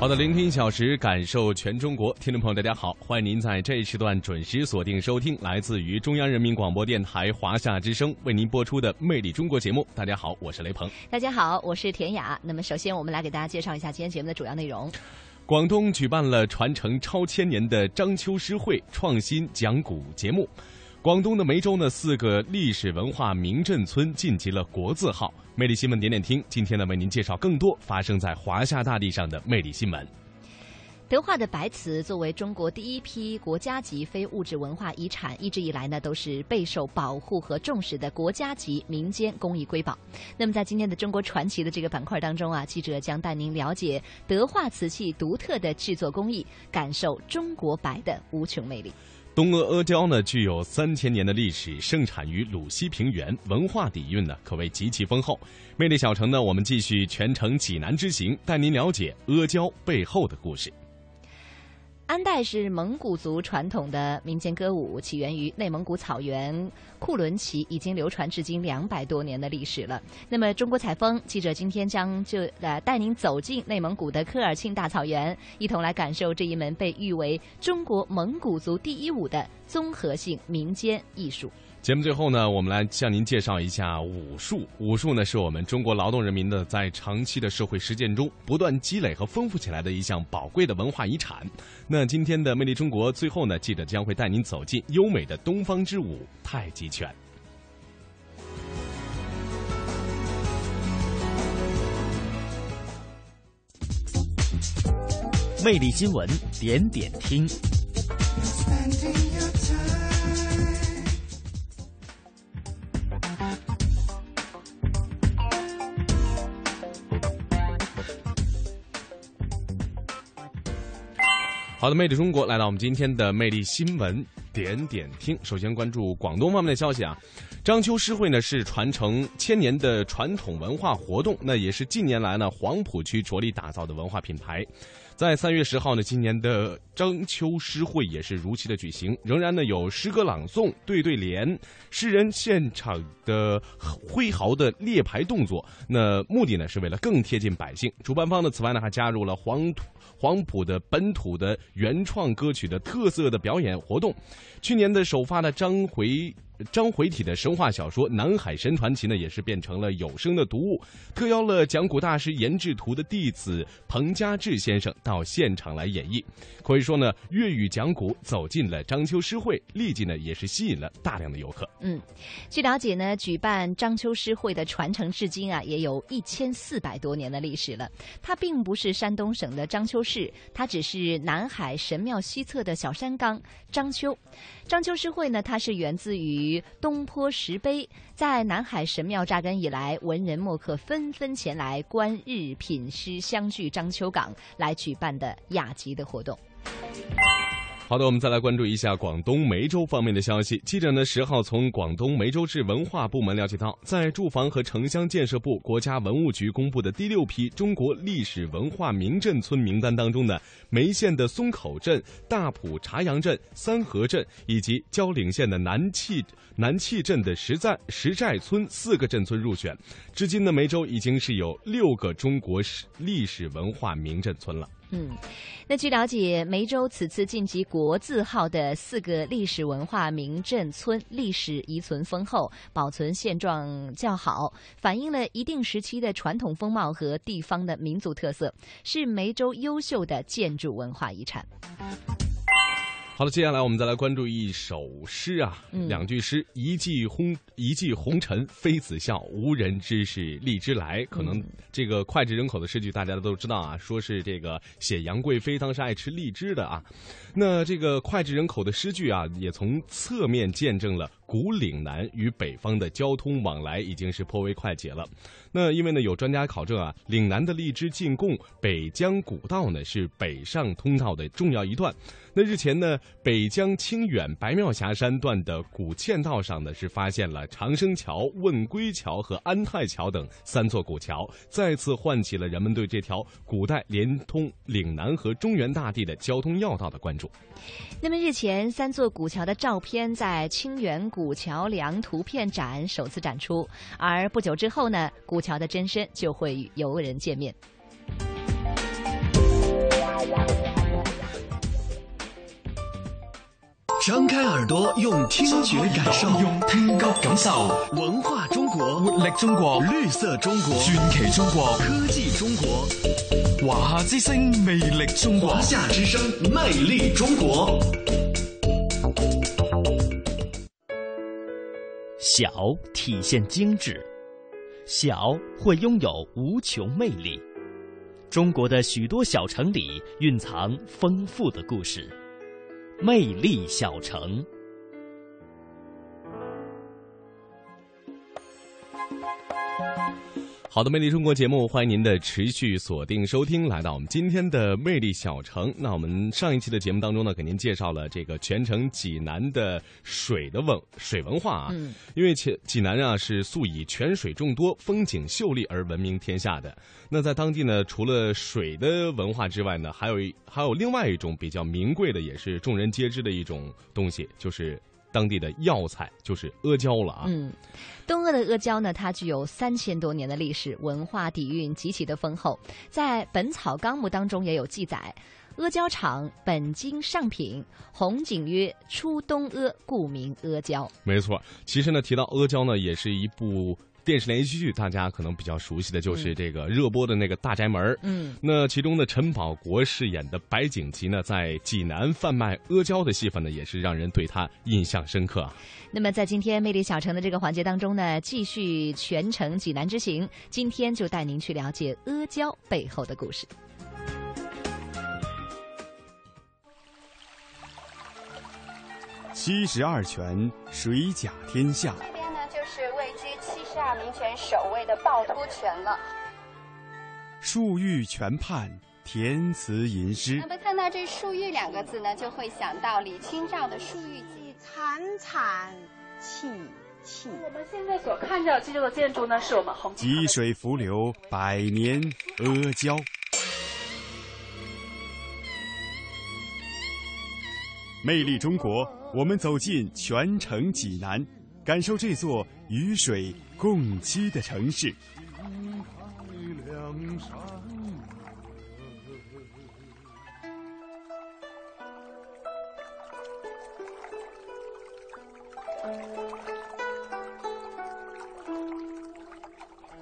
好的，聆听一小时，感受全中国。听众朋友，大家好，欢迎您在这一时段准时锁定收听来自于中央人民广播电台华夏之声为您播出的《魅力中国》节目。大家好，我是雷鹏。大家好，我是田雅。那么，首先我们来给大家介绍一下今天节目的主要内容。广东举办了传承超千年的章丘诗会创新讲古节目。广东的梅州呢，四个历史文化名镇村晋级了国字号。魅力新闻点点听，今天呢为您介绍更多发生在华夏大地上的魅力新闻。德化的白瓷作为中国第一批国家级非物质文化遗产，一直以来呢都是备受保护和重视的国家级民间工艺瑰宝。那么在今天的中国传奇的这个板块当中啊，记者将带您了解德化瓷器独特的制作工艺，感受中国白的无穷魅力。东阿阿胶呢，具有三千年的历史，盛产于鲁西平原，文化底蕴呢可谓极其丰厚。魅力小城呢，我们继续全程济南之行，带您了解阿胶背后的故事。安代是蒙古族传统的民间歌舞，起源于内蒙古草原库伦旗，已经流传至今两百多年的历史了。那么，中国采风记者今天将就呃带您走进内蒙古的科尔沁大草原，一同来感受这一门被誉为中国蒙古族第一舞的综合性民间艺术。节目最后呢，我们来向您介绍一下武术。武术呢，是我们中国劳动人民的在长期的社会实践中不断积累和丰富起来的一项宝贵的文化遗产。那今天的《魅力中国》最后呢，记者将会带您走进优美的东方之舞——太极拳。魅力新闻点点听。好的，魅力中国来到我们今天的魅力新闻点点听。首先关注广东方面的消息啊，章丘诗会呢是传承千年的传统文化活动，那也是近年来呢黄浦区着力打造的文化品牌。在三月十号呢，今年的章丘诗会也是如期的举行，仍然呢有诗歌朗诵、对对联、诗人现场的挥毫的列排动作。那目的呢是为了更贴近百姓。主办方呢此外呢还加入了黄土黄埔的本土的原创歌曲的特色的表演活动。去年的首发的张回。章回体的神话小说《南海神传奇》呢，也是变成了有声的读物，特邀了讲古大师颜志图的弟子彭家志先生到现场来演绎。可以说呢，粤语讲古走进了章丘诗会，立即呢也是吸引了大量的游客。嗯，据了解呢，举办章丘诗会的传承至今啊，也有一千四百多年的历史了。它并不是山东省的章丘市，它只是南海神庙西侧的小山冈章丘。章丘诗会呢，它是源自于东坡石碑，在南海神庙扎根以来，文人墨客纷纷前来观日品诗，相聚章丘港来举办的雅集的活动。好的，我们再来关注一下广东梅州方面的消息。记者呢十号从广东梅州市文化部门了解到，在住房和城乡建设部、国家文物局公布的第六批中国历史文化名镇村名单当中呢，梅县的松口镇、大埔茶阳镇、三河镇以及蕉岭县的南气南气镇的石寨石寨村四个镇村入选。至今呢，梅州已经是有六个中国史历史文化名镇村了。嗯，那据了解，梅州此次晋级国字号的四个历史文化名镇村，历史遗存丰厚，保存现状较好，反映了一定时期的传统风貌和地方的民族特色，是梅州优秀的建筑文化遗产。好了，接下来我们再来关注一首诗啊，两句诗：一骑红，一骑红尘妃子笑，无人知是荔枝来。可能这个脍炙人口的诗句，大家都知道啊，说是这个写杨贵妃当时爱吃荔枝的啊。那这个脍炙人口的诗句啊，也从侧面见证了。古岭南与北方的交通往来已经是颇为快捷了。那因为呢，有专家考证啊，岭南的荔枝进贡北疆古道呢是北上通道的重要一段。那日前呢，北疆清远白庙峡山段的古嵌道上呢是发现了长生桥、问归桥和安泰桥等三座古桥，再次唤起了人们对这条古代连通岭南和中原大地的交通要道的关注。那么日前，三座古桥的照片在清远古。古桥梁图片展首次展出，而不久之后呢，古桥的真身就会与游人见面。张开耳朵，用听觉感受，用听觉感受文化中国，活力中国，绿色中國，傳奇中国，科技中国。华夏之聲，魅力中国。华夏之声，魅力中国。小体现精致，小会拥有无穷魅力。中国的许多小城里，蕴藏丰富的故事，魅力小城。好的，魅力中国节目，欢迎您的持续锁定收听，来到我们今天的魅力小城。那我们上一期的节目当中呢，给您介绍了这个全城济南的水的文水文化啊。嗯，因为前济南啊是素以泉水众多、风景秀丽而闻名天下的。那在当地呢，除了水的文化之外呢，还有还有另外一种比较名贵的，也是众人皆知的一种东西，就是。當地的药材就是阿胶了啊。嗯，东阿的阿胶呢，它具有三千多年的历史，文化底蕴极其的丰厚。在《本草纲目》当中也有记载，阿胶厂本经上品，红景曰出东阿，故名阿胶。”没错，其实呢提到阿胶呢，也是一部。電視連續劇，大家可能比较熟悉的就是这个热播的那个大宅门。嗯，那其中的陈宝国饰演的白景琦呢，在济南贩卖阿胶的戏份呢，也是让人对他印象深刻。那么在今天魅力小城的这个环节当中呢，继续全程济南之行，今天就带您去了解阿胶背后的故事。七十二泉，水甲天下。名泉守衛的趵突泉了，漱玉泉畔填词吟诗。那么看到这“漱玉”两个字呢，就会想到李清照的《漱玉記》。慘慘戚戚。我们现在所看到这座建筑呢，是我們紅。積水伏流，百年阿胶。魅力中国，我们走进全城济南，感受这座与水。共栖的城市。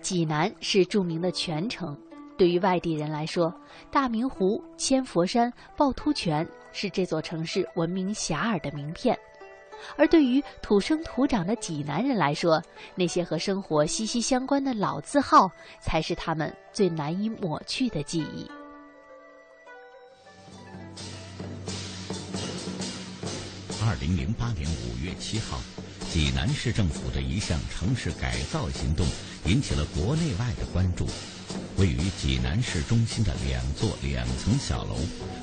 济南是著名的泉城，对于外地人来说，大明湖、千佛山、趵突泉是这座城市闻名遐迩的名片。而对于土生土长的济南人来说，那些和生活息息相关的老字号，才是他们最难以抹去的记忆。二零零八年五月七号，济南市政府的一项城市改造行动引起了国内外的关注。位于济南市中心的两座两层小楼，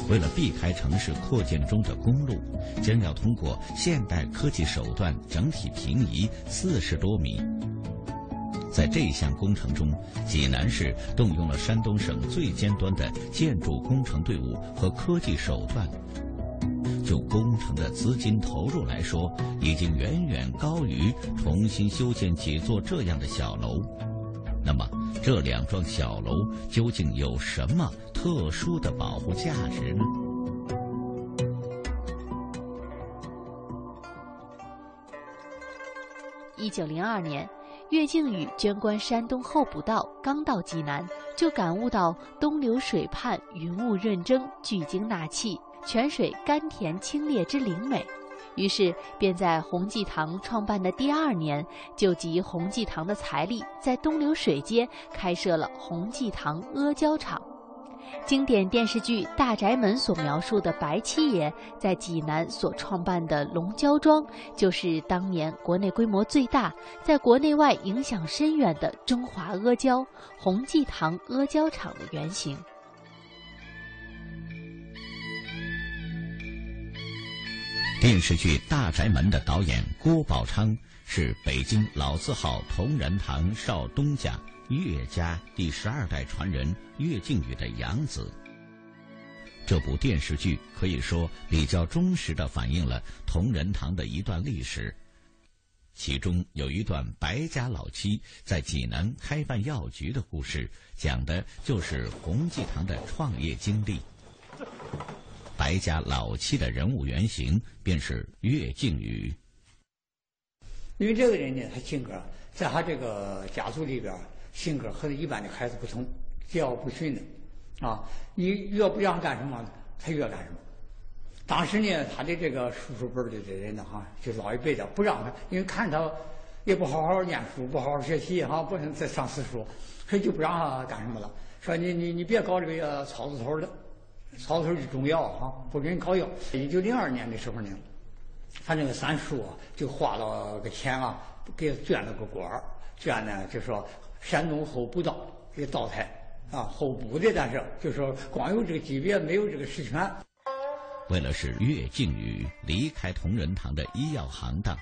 为了避开城市扩建中的公路，将要通过现代科技手段整体平移四十多米。在这项工程中，济南市动用了山东省最尖端的建筑工程队伍和科技手段。就工程的资金投入来说，已经远远高于重新修建几座这样的小楼。那么，这两幢小楼究竟有什么特殊的保护价值呢？一九零二年，岳靖宇捐官山东候补道，刚到济南，就感悟到东流水畔云雾润蒸，聚精纳气，泉水甘甜清冽之灵美。于是，便在洪济堂创办的第二年，就集洪济堂的财力，在东流水街开设了洪济堂阿胶厂。经典电视剧《大宅门》所描述的白七爷在济南所创办的龙胶庄，就是当年国内规模最大、在国内外影响深远的中华阿胶洪济堂阿胶厂的原型。电视剧《大宅门》的导演郭宝昌是北京老字号同仁堂少东家岳家第十二代传人岳靖宇的养子。这部电视剧可以说比较忠实地反映了同仁堂的一段历史，其中有一段白家老七在济南开办药局的故事，讲的就是洪濟堂的创业经历。白家老七的人物原型便是岳靖宇。因为这个人呢，他性格在他这个家族里边，性格和一般的孩子不同，桀骜不驯的，啊，你越不让干什么，他越干什么。当时呢，他的这个叔叔辈的这人呢，哈，就老一辈的不让他，因为看他也不好好念书，不好好学习，哈，不能再上私塾，所以就不让他干什么了。说你你你别搞这个草字头的，草头就中药哈，不给你搞药。一九零二年的时候呢，他那个三叔啊，就花了个钱啊，给捐了个官儿，捐呢就说山东候补道一个道台啊，候补的，但是就说光有这个级别，没有这个实权。为了使岳靖宇离开同仁堂的医药行当，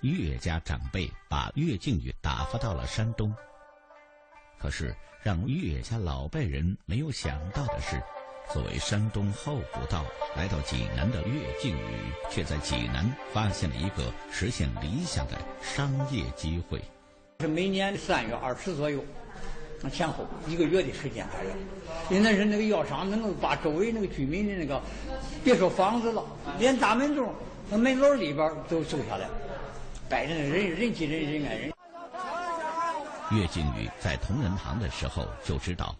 岳家长辈把岳靖宇打发到了山东。可是。让岳家老辈人没有想到的是，作为山东候补道来到济南的岳靖宇，却在济南发现了一个实现理想的商业机会。是每年三月二十左右，前后一个月的时间因为那是那个药商能够把周围那个居民的那个，别说房子了，连大门洞、那门楼里边都收下来，百人人人挤人，人挨人。岳靖宇在同仁堂的时候就知道，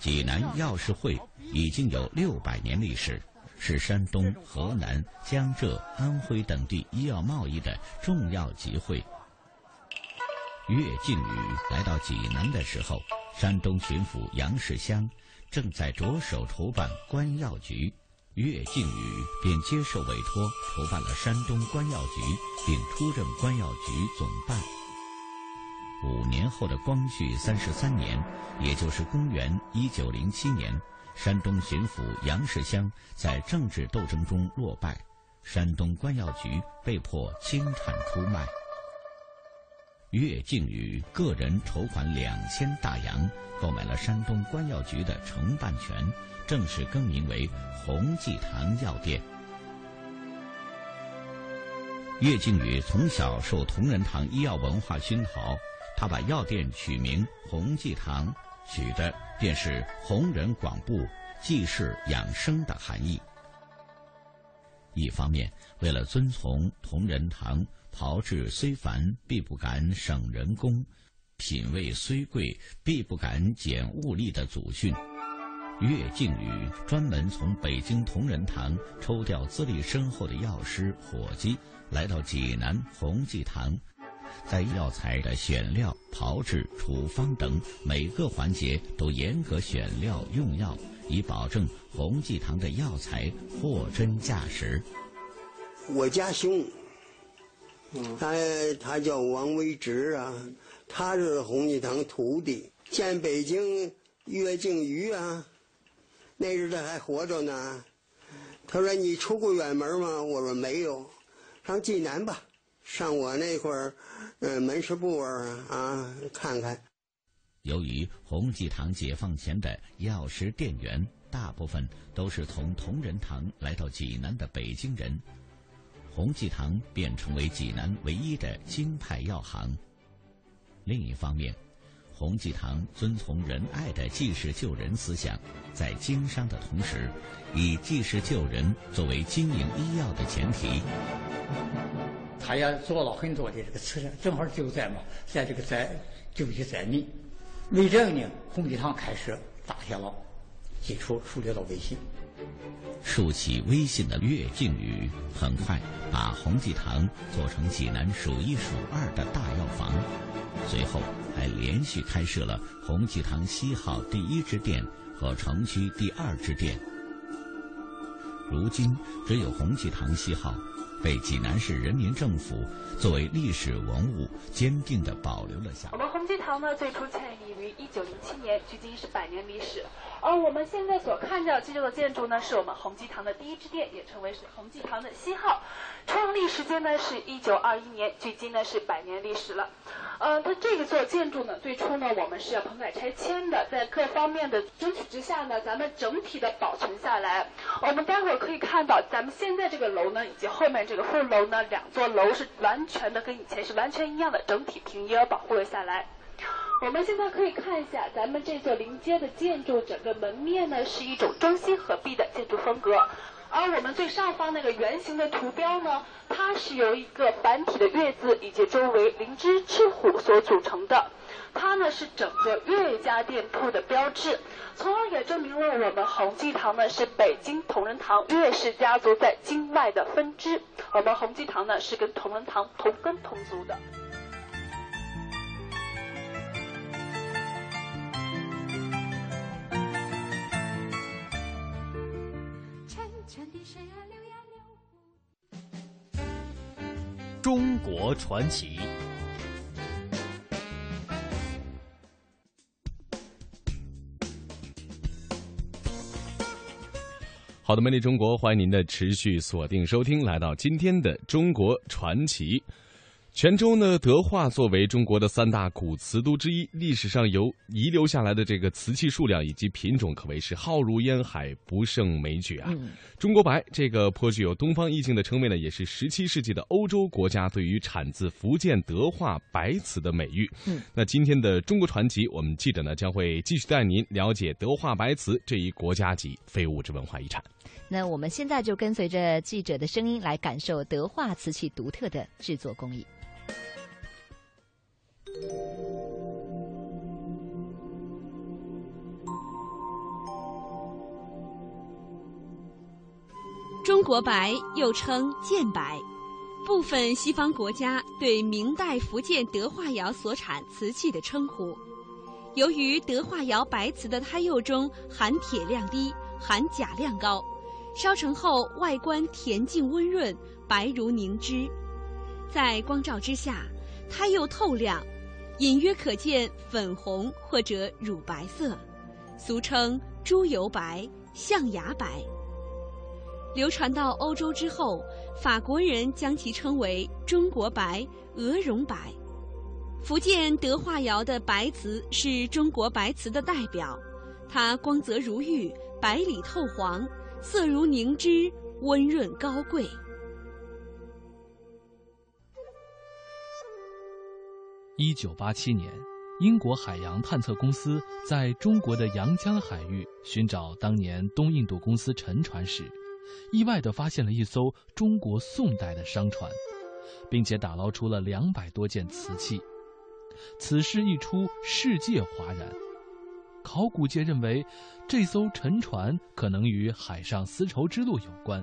济南药师会已经有六百年历史，是山东、河南、江浙、安徽等地医药贸易的重要集会。岳靖宇来到济南的时候，山东巡抚杨世襄正在着手筹办官药局，岳靖宇便接受委托，筹办了山东官药局，并出任官药局总办。五年后的光绪三十三年，也就是公元一九零七年，山东巡抚杨世襄在政治斗争中落败，山东官药局被迫清产出卖。岳靖宇个人筹款两千大洋，购买了山东官药局的承办权，正式更名为洪济堂药店。岳靖宇从小受同仁堂医药文化熏陶。他把药店取名弘济堂，取的便是弘仁广布、济世养生的含义。一方面，为了遵从同仁堂“炮制虽繁，必不敢省人工；品味虽贵，必不敢减物力”的祖训，岳靖宇专门从北京同仁堂抽调资历深厚的药师、伙计，来到济南弘济堂。在药材的选料、炮制、处方等每个环节都严格选料用药，以保证弘济堂的药材货真价实。我家兄，他他叫王维直啊，他是弘济堂徒弟，见北京岳靖瑜啊，那日子还活着呢。他说：“你出过远门吗？”我说：“没有，上济南吧。”上我那块儿，呃，门市部啊啊，看看。由于洪济堂解放前的药师店员大部分都是从同仁堂来到济南的北京人，洪济堂便成为济南唯一的京派药行。另一方面，洪济堂遵从仁爱的济世救人思想，在经商的同时，以济世救人作为经营医药的前提。他也做了很多的这个慈善，正好救灾嘛，在这个灾救济灾民。为这个呢，弘济堂开始打下了基础，树立了威信。竖起威信的岳靖宇，很快把弘济堂做成济南数一数二的大药房，随后还连续开设了弘济堂西号第一支店和城区第二支店。如今只有弘济堂西号。被济南市人民政府作为历史文物坚定地保留了下来。我们弘济堂呢，最初建立于一九零七年，距今是百年历史。而我们现在所看到这座建筑呢，是我们弘济堂的第一支店，也称为是弘济堂的西号。创立时间呢是一九二一年，距今呢是百年历史了。呃，它这个座建筑呢，最初呢我们是要棚改拆迁的，在各方面的争取之下呢，咱们整体的保存下来。我们待会儿可以看到，咱们现在这个楼呢，以及后面这个副楼呢，两座楼是完全的跟以前是完全一样的，整体平移而保护了下来。我们现在可以看一下咱们这座临街的建筑，整个门面呢是一种中西合璧的建筑风格。而我们最上方那个圆形的图标呢，它是由一个繁体的月字以及周围灵芝赤虎所组成的。它呢是整个岳家店铺的标志，从而也证明了我们洪记堂呢是北京同仁堂岳氏家族在京外的分支。我们洪记堂呢是跟同仁堂同根同族的。中国传奇。好的，美丽中国，欢迎您的持续锁定收听，来到今天的中国传奇。泉州呢，德化作为中国的三大古瓷都之一，历史上由遗留下来的这个瓷器数量以及品种可谓是浩如烟海，不胜枚举啊。嗯、中国白这个颇具有东方意境的称谓呢，也是十七世纪的欧洲国家对于产自福建德化白瓷的美誉。嗯，那今天的中国传奇，我们记者呢将会继续带您了解德化白瓷这一国家级非物质文化遗产。那我们现在就跟随着记者的声音来感受德化瓷器独特的制作工艺。中国白又称建白，部分西方国家对明代福建德化窑所产瓷器的称呼。由于德化窑白瓷的胎釉中含铁量低、含钾量高，烧成后外观恬静温润，白如凝脂，在光照之下，它又透亮，隐约可见粉红或者乳白色，俗称猪油白、象牙白。流传到欧洲之后，法国人将其称为中国白、鹅绒白。福建德化窑的白瓷是中国白瓷的代表，它光泽如玉，白里透黄，色如凝脂，温润高贵。一九八七年，英国海洋探测公司在中国的阳江海域寻找当年东印度公司沉船时。意外地发现了一艘中国宋代的商船，并且打捞出了两百多件瓷器。此事一出，世界哗然。考古界认为，这艘沉船可能与海上丝绸之路有关，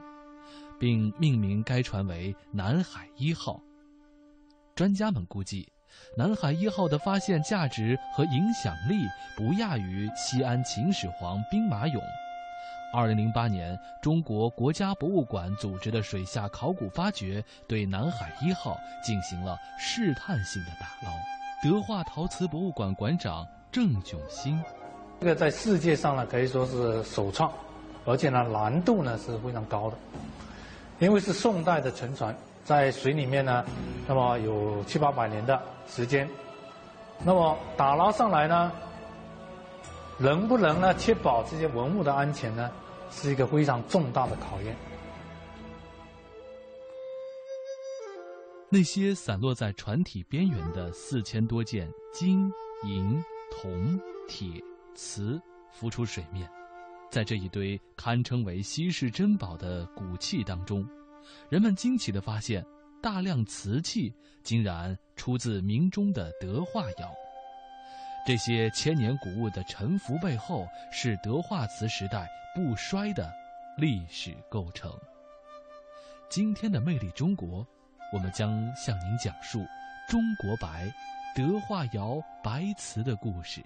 并命名该船为“南海一号”。专家们估计，“南海一号”的发现价值和影响力不亚于西安秦始皇兵马俑。二零零八年，中国国家博物馆组织的水下考古发掘，对南海一号进行了试探性的打捞。德化陶瓷博物馆馆长郑炯新：“这个在世界上呢，可以说是首创，而且呢，难度呢是非常高的，因为是宋代的沉船，在水里面呢，那么有七八百年的时间，那么打捞上来呢。”能不能呢确保这些文物的安全呢，是一个非常重大的考验。那些散落在船体边缘的四千多件金、银、铜、铁、瓷浮出水面，在这一堆堪称为稀世珍宝的古器当中，人们惊奇地发现，大量瓷器竟然出自明中的德化窑。这些千年古物的沉浮背后，是德化瓷时代不衰的历史构成。今天的魅力中国，我们将向您讲述中国白德化窑白瓷的故事。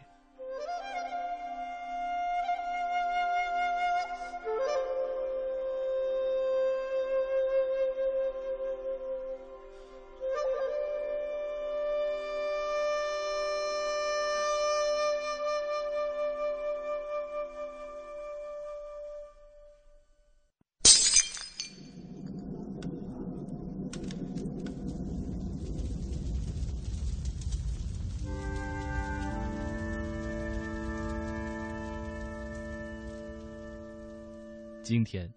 天，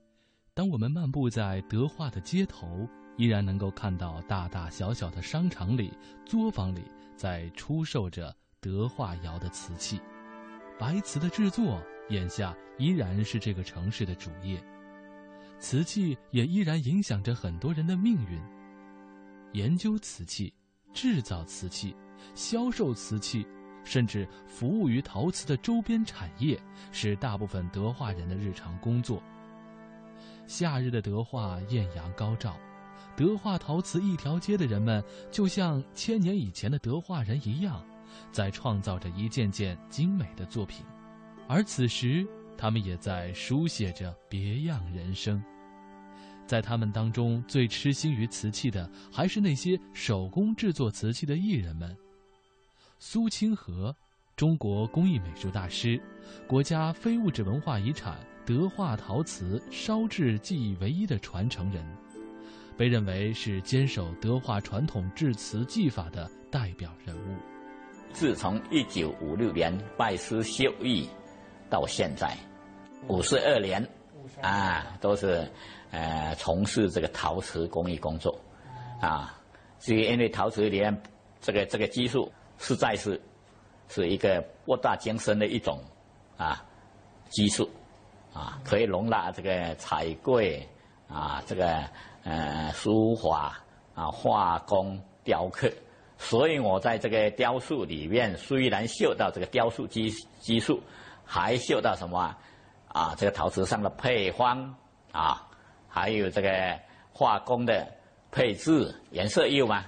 当我们漫步在德化的街头，依然能够看到大大小小的商场里、作坊里在出售着德化窑的瓷器。白瓷的制作，眼下依然是这个城市的主业。瓷器也依然影响着很多人的命运。研究瓷器、制造瓷器、销售瓷器，甚至服务于陶瓷的周边产业，是大部分德化人的日常工作。夏日的德化艳阳高照，德化陶瓷一条街的人们就像千年以前的德化人一样，在创造着一件件精美的作品，而此时他们也在书写着别样人生。在他们当中，最痴心于瓷器的，还是那些手工制作瓷器的艺人们。苏清河，中国工艺美术大师，国家非物质文化遗产德化陶瓷烧制技艺唯一的传承人，被认为是坚守德化传统制瓷技法的代表人物。自从一九五六年拜师修艺，到现在五十二年，啊，都是。呃，从事这个陶瓷工艺工作，啊，至于因为陶瓷里面这个这个技术实在是是一个博大精深的一种啊技术，啊，可以容纳这个彩绘啊，这个呃书法啊、画工、雕刻，所以我在这个雕塑里面虽然嗅到这个雕塑技技术，还嗅到什么啊？这个陶瓷上的配方啊。还有这个画工的配置、颜色釉嘛，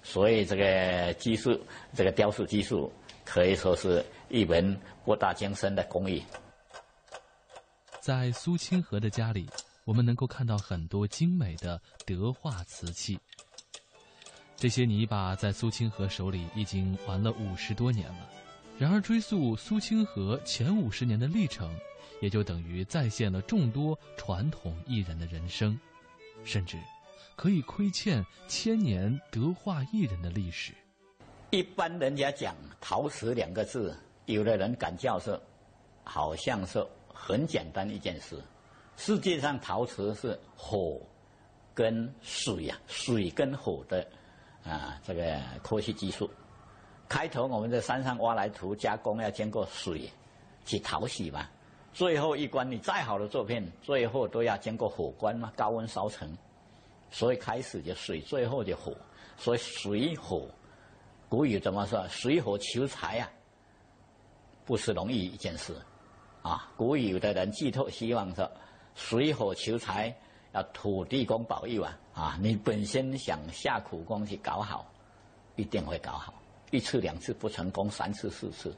所以这个技术，这个雕塑技术可以说是一门博大精深的工艺。在苏清河的家里，我们能够看到很多精美的德化瓷器。这些泥巴在苏清河手里已经玩了五十多年了。然而，追溯苏清河前五十年的历程。也就等于再现了众多传统艺人的人生，甚至可以窥见千年德化艺人的历史。一般人家讲陶瓷两个字，有的人敢叫是，好像是很简单一件事。世界上陶瓷是火跟水呀，水跟火的啊，这个科学技术。开头我们在山上挖来土加工，要经过水去淘洗嘛。最后一关，你再好的作品，最后都要经过火关嘛，高温烧成。所以开始就水，最后就火。所以水火，古语怎么说？水火求财呀，不是容易一件事。啊，古有的人寄托希望说，水火求财要土地公保佑啊。啊，你本身想下苦功去搞好，一定会搞好。一次两次不成功，三次四次。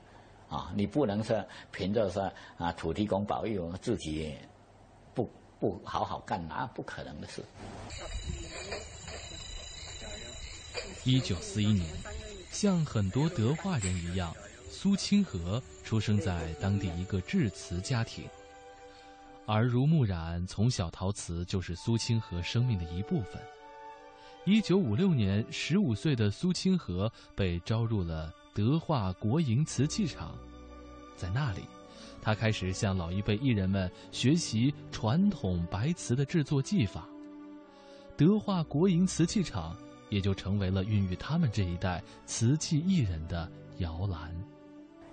啊，你不能说凭着说啊土地公保佑自己不不好好干，那不可能的事。一九四一年，像很多德化人一样，苏清河出生在当地一个制瓷家庭。耳濡目染，从小陶瓷就是苏清河生命的一部分。一九五六年，十五岁的苏清河被招入了。德化国营瓷器厂，在那里，他开始向老一辈艺人们学习传统白瓷的制作技法。德化国营瓷器厂也就成为了孕育他们这一代瓷器艺人的摇篮。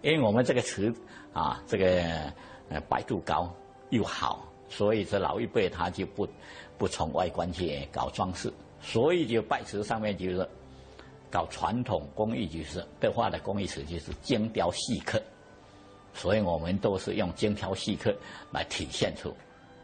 因为我们这个瓷啊，这个呃白度高又好，所以这老一辈他就不不从外观去搞装饰，所以就白瓷上面就是。搞传统工艺就是德化的工艺瓷就是精雕细刻，所以我们都是用精雕细刻来体现出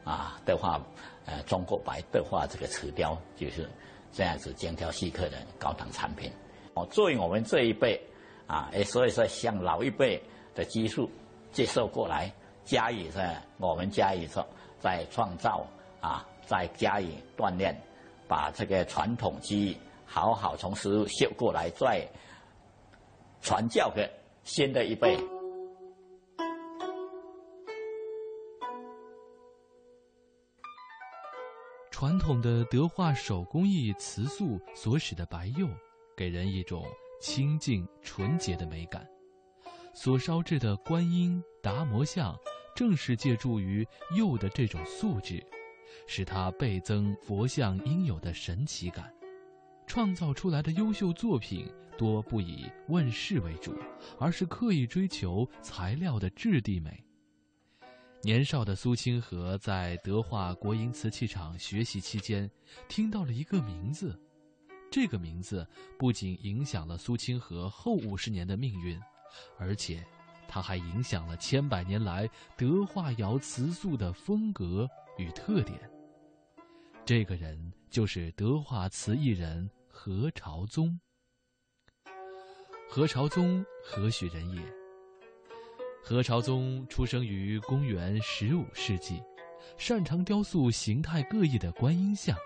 啊德化呃中国白德化这个瓷雕就是这样子精雕细刻的高档产品。哦，作为我们这一辈啊，哎，所以说向老一辈的技术接受过来，加以在我们加以说在创造啊，再加以锻炼，把这个传统技艺。好好从师傅学过来，再传教给新的一辈。传统的德化手工艺瓷塑所使的白釉，给人一种清净纯洁的美感。所烧制的观音、达摩像，正是借助于釉的这种素质，使它倍增佛像应有的神奇感。创造出来的优秀作品多不以问世为主，而是刻意追求材料的质地美。年少的苏清河在德化国营瓷器厂学习期间，听到了一个名字。这个名字不仅影响了苏清河后五十年的命运，而且，它还影响了千百年来德化窑瓷塑的风格与特点。这个人就是德化瓷艺人何朝宗。何朝宗何许人也？何朝宗出生于公元十五世纪，擅长雕塑形态各异的观音像，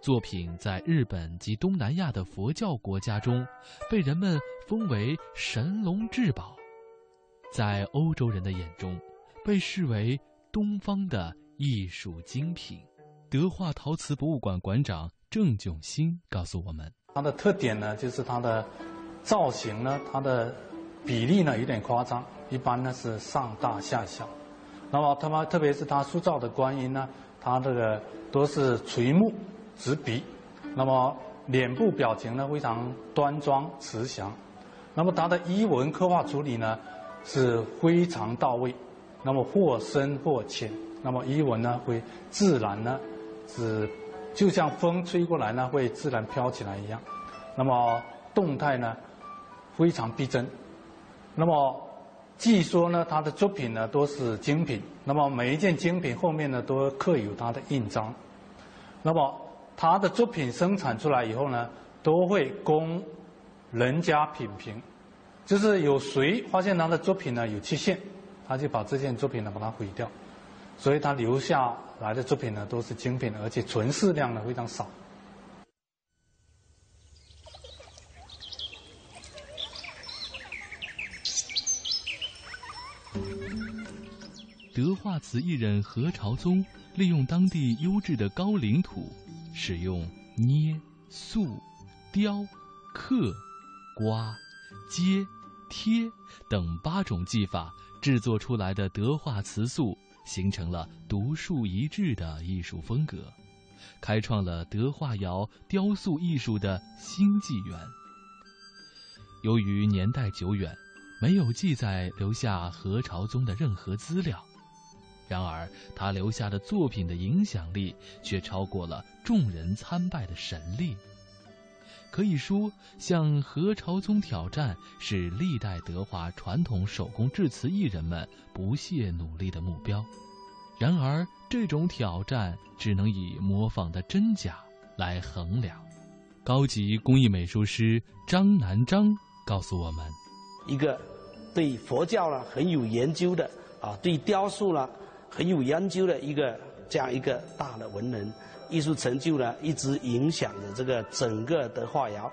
作品在日本及东南亚的佛教国家中被人们封为神龙至宝，在欧洲人的眼中，被视为东方的艺术精品。德化陶瓷博物馆馆长郑炯新告诉我们，它的特点呢，就是它的造型呢，它的比例呢有点夸张。一般呢是上大下小，那么他们特别是他塑造的观音呢，他这个都是垂目直鼻，那么脸部表情呢非常端庄慈祥，那么他的衣纹刻画处理呢是非常到位，那么或深或浅，那么衣纹呢会自然呢是就像风吹过来呢会自然飘起来一样，那么动态呢非常逼真，那么。据说呢，他的作品呢都是精品。那么每一件精品后面呢都刻有他的印章。那么他的作品生产出来以后呢，都会供人家品评。就是有谁发现他的作品呢有缺陷，他就把这件作品呢把它毁掉。所以他留下来的作品呢都是精品，而且存世量呢非常少。德化瓷艺人何朝宗利用当地优质的高岭土，使用捏、塑、雕、刻、刮、接、贴等八种技法制作出来的德化瓷塑，形成了独树一帜的艺术风格，开创了德化窑雕塑艺术的新纪元。由于年代久远，没有记载留下何朝宗的任何资料。然而，他留下的作品的影响力却超过了众人参拜的神力。可以说，向何朝宗挑战是历代德化传统手工制瓷艺人们不懈努力的目标。然而，这种挑战只能以模仿的真假来衡量。高级工艺美术师张南章告诉我们：一个对佛教呢很有研究的啊，对雕塑呢。很有研究的一个这样一个大的文人，艺术成就呢一直影响着这个整个德化窑，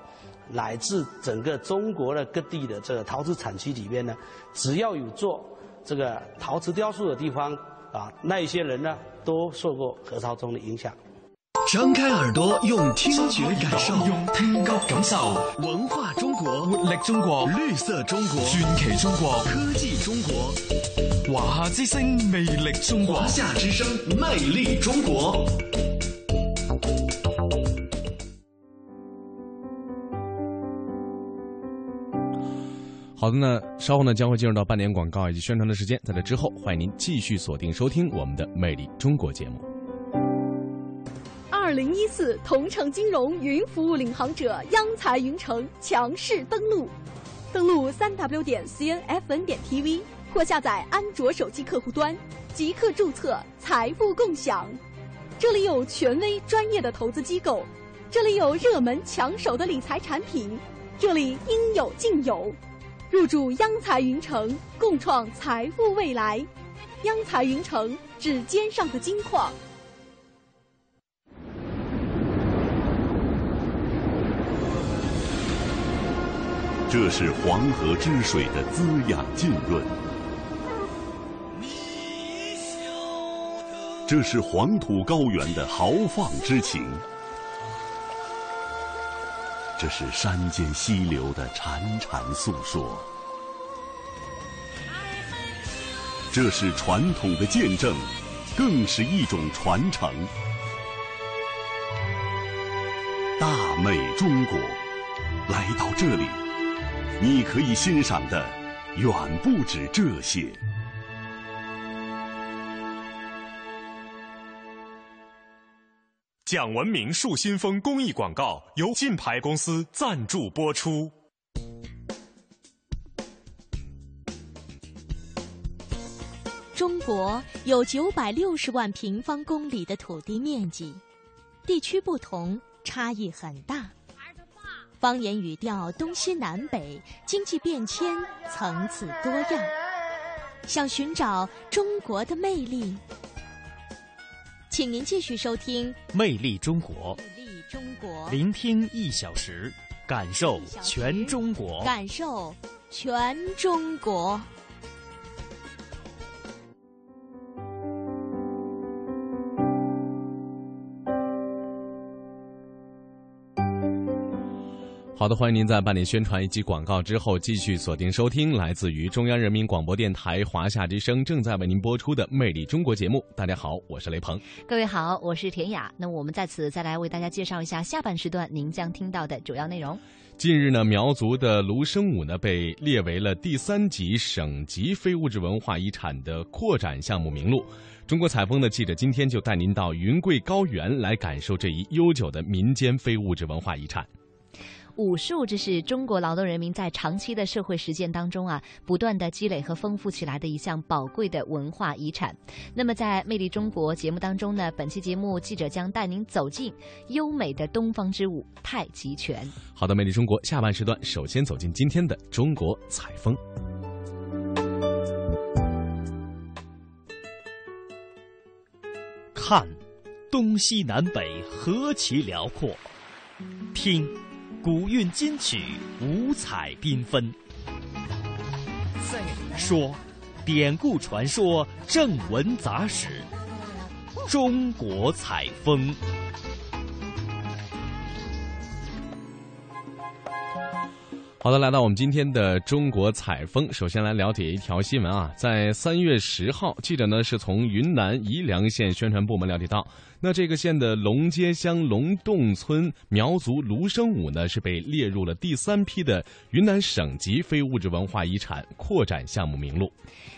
乃至整个中国的各地的这个陶瓷产区里边呢，只要有做这个陶瓷雕塑的地方啊，那一些人呢都受过何朝宗的影响。张开耳朵，用听觉感受，用听觉感受文化中国，活力中国，绿色中国，传奇中国，科技中国。华夏之声，魅力中国。华夏之声，魅力中国。好的呢，稍后呢将会进入到半年广告以及宣传的时间，在这之后，欢迎您继续锁定收听我们的《魅力中国》节目。二零一四同城金融云服务领航者央财云城强势登陆，登录三 w 点 cnfn 点 tv。或下载安卓手机客户端，即刻注册财富共享。这里有权威专业的投资机构，这里有热门抢手的理财产品，这里应有尽有。入驻央财云城，共创财富未来。央财云城，指尖上的金矿。这是黄河之水的滋养浸润。这是黄土高原的豪放之情，这是山间溪流的潺潺诉说，这是传统的见证，更是一种传承。大美中国，来到这里，你可以欣赏的远不止这些。讲文明树新风公益广告由金牌公司赞助播出。中国有九百六十万平方公里的土地面积，地区不同，差异很大。方言语调东西南北，经济变迁层次多样。想寻找中国的魅力，请您继续收听《魅力中国》，魅力中国，聆听一小时，感受全中国，感受全中国。好的，欢迎您在办理宣传以及广告之后，继续锁定收听来自于中央人民广播电台华夏之声正在为您播出的《魅力中国》节目。大家好，我是雷鹏。各位好，我是田雅。那我们在此再来为大家介绍一下下半时段您将听到的主要内容。近日呢，苗族的芦笙舞呢被列为了第三级省级非物质文化遗产的扩展项目名录。中国采风的记者今天就带您到云贵高原来感受这一悠久的民间非物质文化遗产。武术，这是中国劳动人民在长期的社会实践当中啊，不断的积累和丰富起来的一项宝贵的文化遗产。那么，在《魅力中国》节目当中呢，本期节目记者将带您走进优美的东方之舞——太极拳。好的，《魅力中国》下半时段，首先走进今天的中国采风。看，东西南北何其辽阔；听。古韵金曲，五彩缤纷。说，典故传说，正文杂史。中国采风。好的，来到我们今天的中国采风，首先来了解一条新闻啊，在三月十号，记者呢是从云南宜良县宣传部门了解到。那这个县的龙街乡龙洞村苗族芦笙舞呢，是被列入了第三批的云南省级非物质文化遗产扩展项目名录。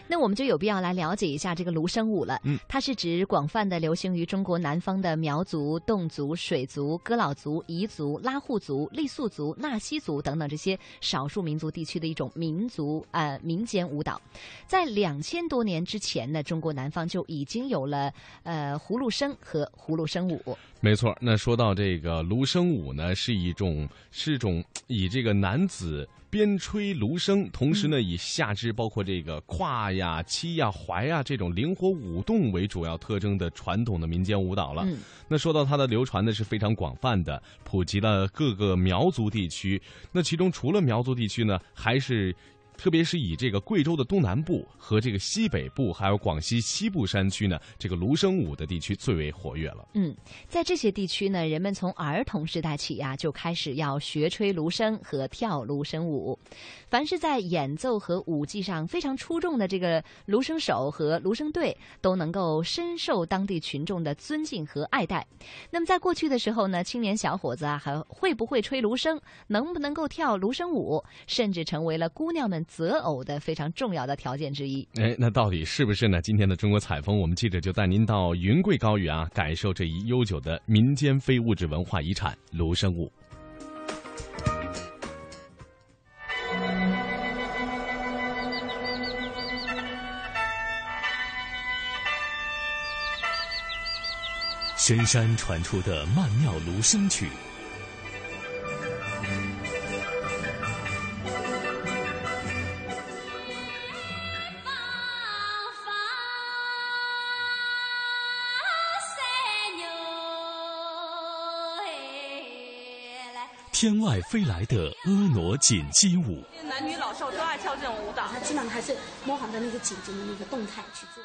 那我们就有必要来了解一下这个芦笙舞了。嗯，它是指广泛的流行于中国南方的苗族、侗族、水族、仡佬族、彝族、拉祜族、傈僳族、纳西族等等这些少数民族地区的一种民族呃民间舞蹈。在两千多年之前呢，中国南方就已经有了呃葫芦笙和葫芦笙舞。没错，那说到这个芦笙舞呢，是一种是种 以这个男子。边吹芦笙，同时呢，以下肢包括这个胯呀、膝呀、踝呀这种灵活舞动为主要特征的传统的民间舞蹈了。那说到它的流传呢，是非常广泛的，普及了各个苗族地区。那其中除了苗族地区呢，还是。特别是以这个贵州的东南部和这个西北部，还有广西西部山区呢，这个芦笙舞的地区最为活跃了。嗯，在这些地区呢，人们从儿童时代起呀，就开始要学吹芦笙和跳芦笙舞。凡是在演奏和舞技上非常出众的这个芦笙手和芦笙队，都能够深受当地群众的尊敬和爱戴。那么在过去的时候呢，青年小伙子啊，还会不会吹芦笙，能不能够跳芦笙舞，甚至成为了姑娘们。择偶的非常重要的条件之一。哎，那到底是不是呢？今天的中国采风，我们记者就带您到云贵高原啊，感受这一悠久的民间非物质文化遗产——芦笙舞。深山传出的曼妙芦笙曲。天外飞来的婀娜锦鸡舞，男女老少都爱跳这种舞蹈。它基本上还是模仿的那个锦锦的那个动态去做。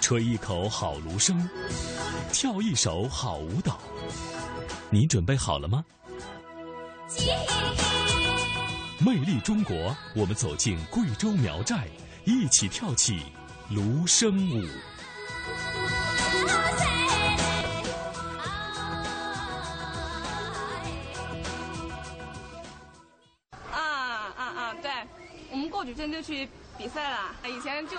吹一口好芦笙，跳一首好舞蹈，你准备好了吗？魅力中国，我们走进贵州苗寨，一起跳起芦笙舞。就去比赛了，以前就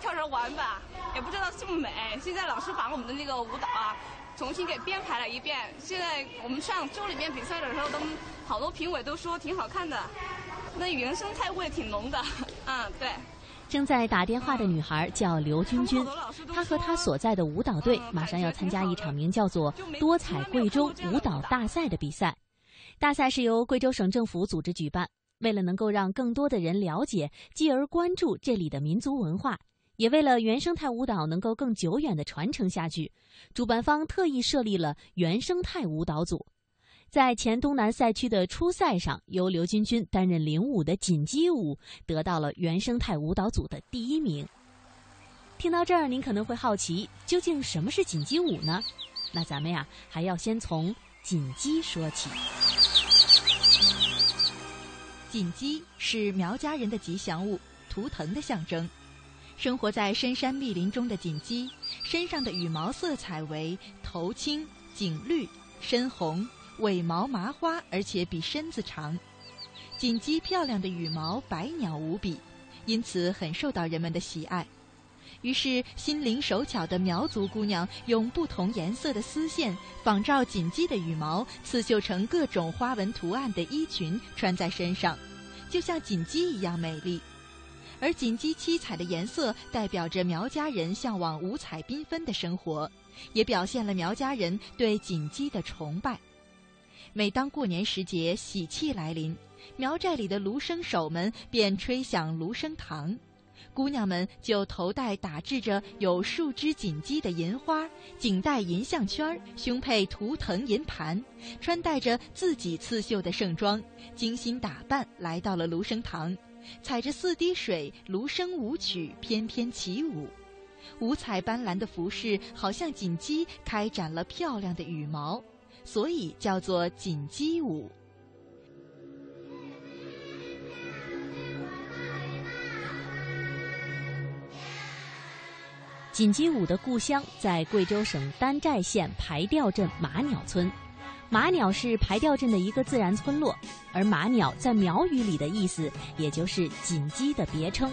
跳着玩吧，也也不知道这么美。现在老师把我们的那个舞蹈啊，重新给编排了一遍。现在我们上州里面比赛的时候，都好多评委都说挺好看的，那原生态味挺浓的。嗯，对。正在打电话的女孩叫刘君君，她和她所在的舞蹈队马上要参加一场名叫做“多彩贵州舞蹈大赛”的比赛。大赛是由贵州省政府组织举办，为了能够让更多的人了解，继而关注这里的民族文化，也为了原生态舞蹈能够更久远的传承下去，主办方特意设立了原生态舞蹈组。在前东南赛区的初赛上，由刘君君担任领舞的锦鸡舞得到了原生态舞蹈组的第一名。听到这儿，您可能会好奇，究竟什么是锦鸡舞呢？那咱们呀，还要先从锦鸡说起。锦鸡是苗家人的吉祥物，图腾的象征。生活在深山密林中的锦鸡，身上的羽毛色彩为头青、颈绿、深红。尾毛麻花，而且比身子长。锦鸡漂亮的羽毛，百鸟无比，因此很受到人们的喜爱。于是，心灵手巧的苗族姑娘用不同颜色的丝线仿照锦鸡的羽毛，刺绣成各种花纹图案的衣裙，穿在身上，就像锦鸡一样美丽。而锦鸡七彩的颜色，代表着苗家人向往五彩缤纷的生活，也表现了苗家人对锦鸡的崇拜。每当过年时节，喜气来临，苗寨里的芦笙手们便吹响芦笙堂，姑娘们就头戴打制着有数只锦鸡的银花，颈戴银项圈，胸佩图腾银盘，穿戴着自己刺绣的盛装，精心打扮，来到了芦笙堂，踩着四滴水，芦笙舞曲翩翩起舞，五彩斑斓的服饰好像锦鸡开展了漂亮的羽毛。所以叫做锦鸡舞。锦鸡舞的故乡在贵州省丹寨县排调镇马鸟村。马鸟是排调镇的一个自然村落，而马鸟在苗语里的意思，也就是锦鸡的别称。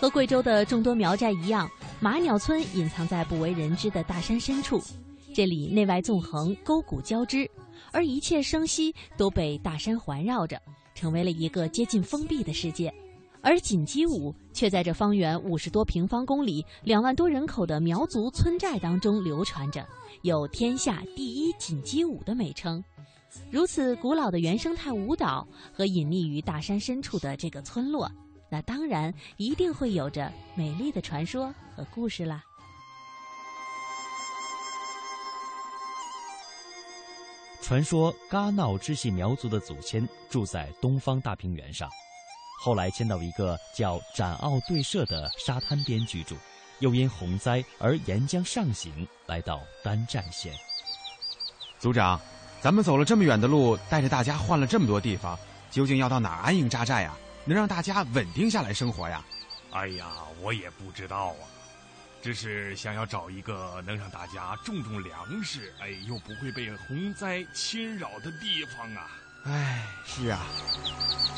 和贵州的众多苗寨一样，马鸟村隐藏在不为人知的大山深处。这里内外纵横，沟谷交织，而一切生息都被大山环绕着，成为了一个接近封闭的世界。而锦鸡舞却在这方圆五十多平方公里、两万多人口的苗族村寨当中流传着，有“天下第一锦鸡舞”的美称。如此古老的原生态舞蹈和隐匿于大山深处的这个村落，那当然一定会有着美丽的传说和故事啦。传说嘎闹支系苗族的祖先住在东方大平原上，后来迁到一个叫展奥对社的沙滩边居住，又因洪灾而沿江上行，来到丹寨县。组长，咱们走了这么远的路，带着大家换了这么多地方，究竟要到哪儿安营扎寨啊？能让大家稳定下来生活呀？哎呀，我也不知道啊。只是想要找一个能让大家种种粮食，哎，又不会被洪灾侵扰的地方啊！哎，是啊。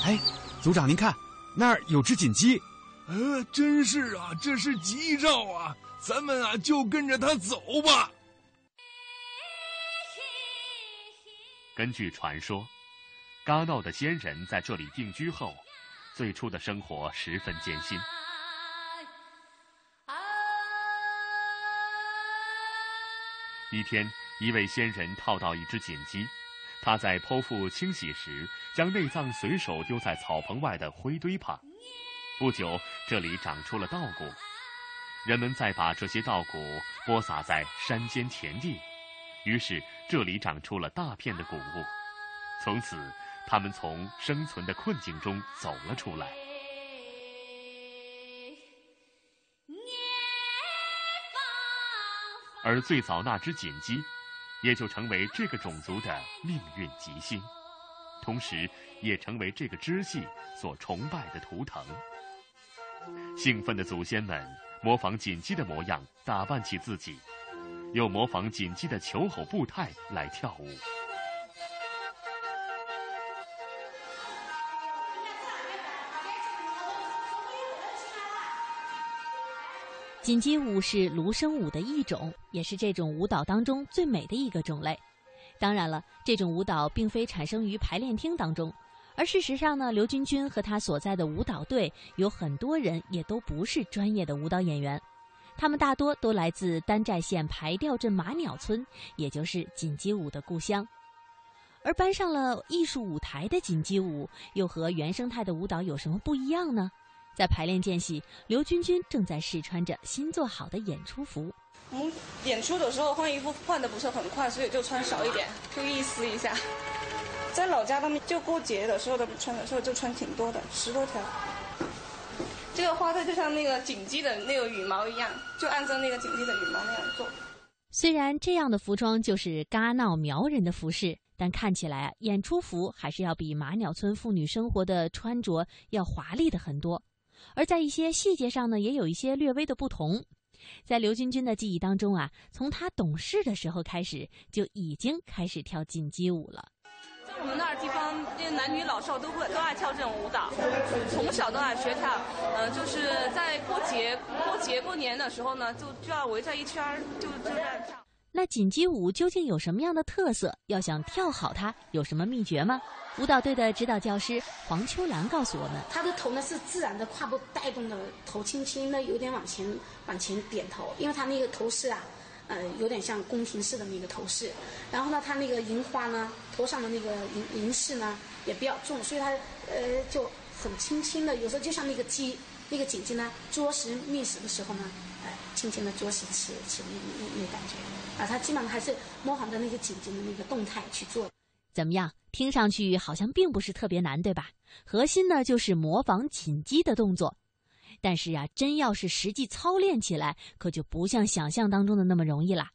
哎，组长您看，那儿有只锦鸡。呃，真是啊，这是吉兆啊！咱们啊，就跟着它走吧。根据传说，嘎闹的先人在这里定居后，最初的生活十分艰辛。一天，一位仙人套到一只锦鸡，他在剖腹清洗时，将内脏随手丢在草棚外的灰堆旁。不久，这里长出了稻谷，人们再把这些稻谷播撒在山间田地，于是这里长出了大片的谷物。从此，他们从生存的困境中走了出来。而最早那只锦鸡，也就成为这个种族的命运吉星，同时也成为这个支系所崇拜的图腾。兴奋的祖先们模仿锦鸡的模样打扮起自己，又模仿锦鸡的求吼步态来跳舞。锦鸡舞是芦笙舞的一种，也是这种舞蹈当中最美的一个种类。当然了，这种舞蹈并非产生于排练厅当中，而事实上呢，刘军军和他所在的舞蹈队有很多人也都不是专业的舞蹈演员，他们大多都来自丹寨县排调镇马鸟村，也就是锦鸡舞的故乡。而搬上了艺术舞台的锦鸡舞，又和原生态的舞蹈有什么不一样呢？在排练间隙，刘军军正在试穿着新做好的演出服。我们演出的时候换衣服换的不是很快，所以就穿少一点，就意思一下。在老家他们就过节的时候他们穿的时候就穿挺多的，十多条。这个花的就像那个锦鸡的那个羽毛一样，就按照那个锦鸡的羽毛那样做。虽然这样的服装就是嘎闹苗人的服饰。但看起来啊，演出服还是要比马鸟村妇女生活的穿着要华丽的很多，而在一些细节上呢，也有一些略微的不同。在刘军军的记忆当中啊，从他懂事的时候开始，就已经开始跳锦鸡舞了。在我们那儿地方，这男女老少都会都爱跳这种舞蹈，从小都爱学跳。呃，就是在过节、过节、过年的时候呢，就就要围在一圈，就就这样跳。那锦鸡舞究竟有什么样的特色？要想跳好它，有什么秘诀吗？舞蹈队的指导教师黄秋兰告诉我们：他的头呢是自然的胯部带动的，头轻轻的有点往前往前点头，因为他那个头饰啊，呃，有点像宫廷式的那个头饰。然后呢，他那个银花呢，头上的那个银银饰呢也比较重，所以他呃就很轻轻的，有时候就像那个鸡，那个锦鸡呢啄食觅食的时候呢。轻轻的啄食吃吃那那那感觉，啊，他基本上还是模仿着那个锦鸡的那个动态去做。怎么样？听上去好像并不是特别难，对吧？核心呢就是模仿锦鸡的动作，但是啊，真要是实际操练起来，可就不像想象当中的那么容易啦。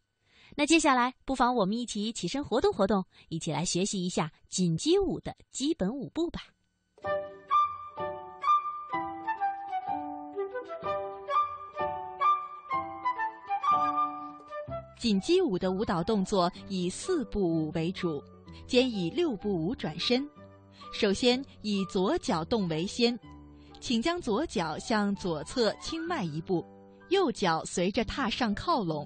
那接下来，不妨我们一起起身活动活动，一起来学习一下锦鸡舞的基本舞步吧。锦鸡舞的舞蹈动作以四步舞为主，兼以六步舞转身。首先以左脚动为先，请将左脚向左侧轻迈一步，右脚随着踏上靠拢。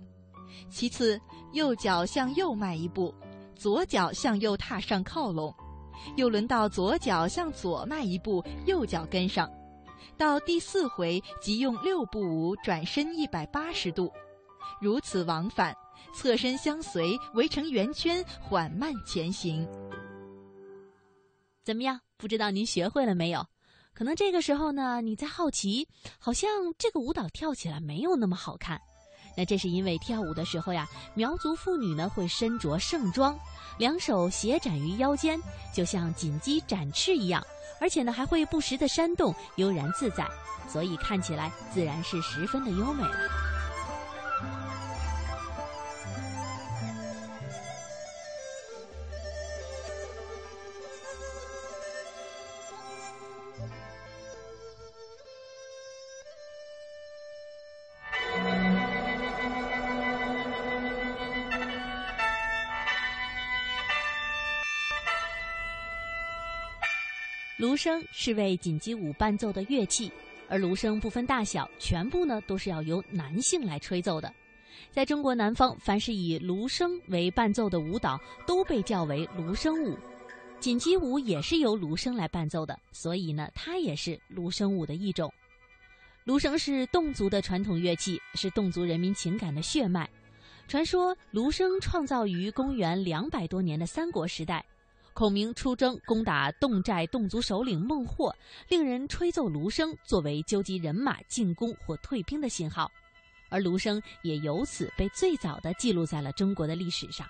其次，右脚向右迈一步，左脚向右踏上靠拢。又轮到左脚向左迈一步，右脚跟上。到第四回即用六步舞转身一百八十度，如此往返。侧身相随，围成圆圈，缓慢前行。怎么样？不知道您学会了没有？可能这个时候呢，你在好奇，好像这个舞蹈跳起来没有那么好看。那这是因为跳舞的时候呀，苗族妇女呢会身着盛装，两手斜展于腰间，就像锦鸡展翅一样，而且呢还会不时的扇动，悠然自在，所以看起来自然是十分的优美了。芦笙是为锦鸡舞伴奏的乐器，而芦笙不分大小，全部呢都是要由男性来吹奏的。在中国南方，凡是以芦笙为伴奏的舞蹈，都被叫为芦笙舞。锦鸡舞也是由芦笙来伴奏的，所以呢，它也是芦笙舞的一种。芦笙是侗族的传统乐器，是侗族人民情感的血脉。传说芦笙创造于公元两百多年的三国时代。孔明出征攻打侗寨侗族首领孟获，令人吹奏芦笙作为纠集人马进攻或退兵的信号，而芦笙也由此被最早的记录在了中国的历史上。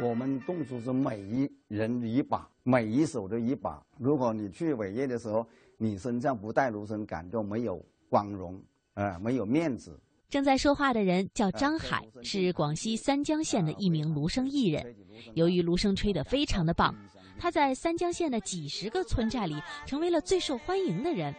我们侗族是每一人一把，每一手的一把。如果你去伟业的时候，你身上不带芦笙，感觉没有光荣，呃，没有面子。正在说话的人叫张海，是广西三江县的一名芦笙艺人。由于芦笙吹得非常的棒，他在三江县的几十个村寨里成为了最受欢迎的人。